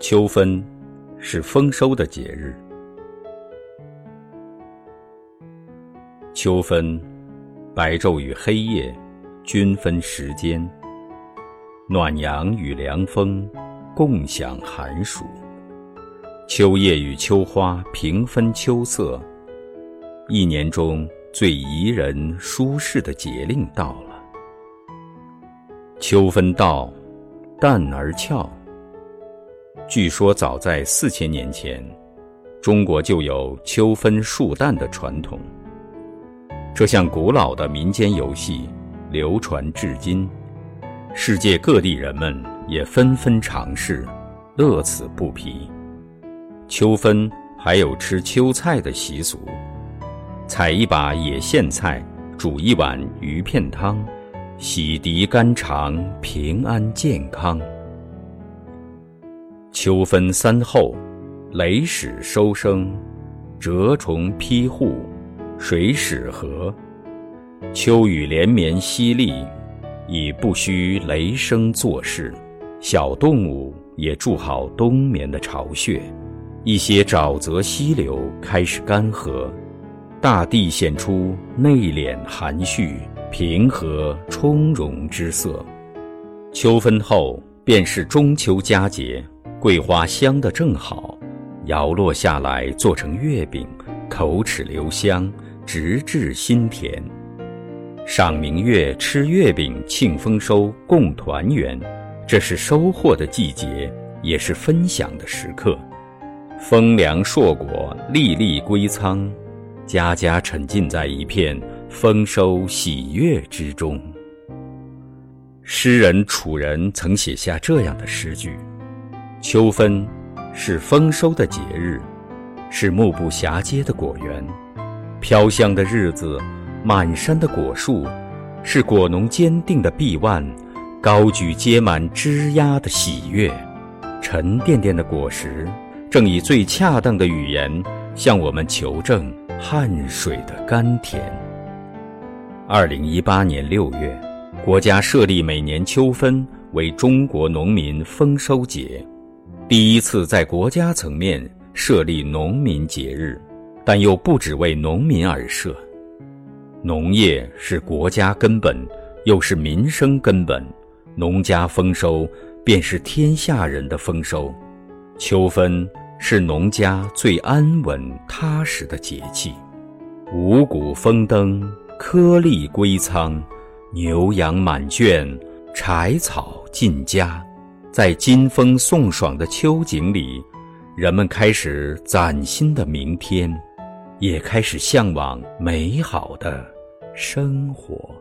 秋分是丰收的节日。秋分，白昼与黑夜均分时间，暖阳与凉风共享寒暑。秋叶与秋花平分秋色，一年中最宜人舒适的节令到了。秋分到，淡而俏。据说，早在四千年前，中国就有秋分树蛋的传统。这项古老的民间游戏流传至今，世界各地人们也纷纷尝试，乐此不疲。秋分还有吃秋菜的习俗，采一把野苋菜，煮一碗鱼片汤，洗涤肝肠，平安健康。秋分三候，雷始收声，蛰虫披户，水始和。秋雨连绵淅沥，已不需雷声作事，小动物也筑好冬眠的巢穴。一些沼泽溪流开始干涸，大地显出内敛含蓄、平和充容之色。秋分后便是中秋佳节。桂花香的正好，摇落下来做成月饼，口齿留香，直至心田。赏明月，吃月饼，庆丰收，共团圆。这是收获的季节，也是分享的时刻。丰粮硕果，粒粒归仓，家家沉浸在一片丰收喜悦之中。诗人楚人曾写下这样的诗句。秋分，是丰收的节日，是目不暇接的果园，飘香的日子，满山的果树，是果农坚定的臂腕，高举结满枝桠的喜悦，沉甸甸的果实，正以最恰当的语言向我们求证汗水的甘甜。二零一八年六月，国家设立每年秋分为中国农民丰收节。第一次在国家层面设立农民节日，但又不只为农民而设。农业是国家根本，又是民生根本。农家丰收，便是天下人的丰收。秋分是农家最安稳踏实的节气。五谷丰登，颗粒归仓，牛羊满圈，柴草进家。在金风送爽的秋景里，人们开始崭新的明天，也开始向往美好的生活。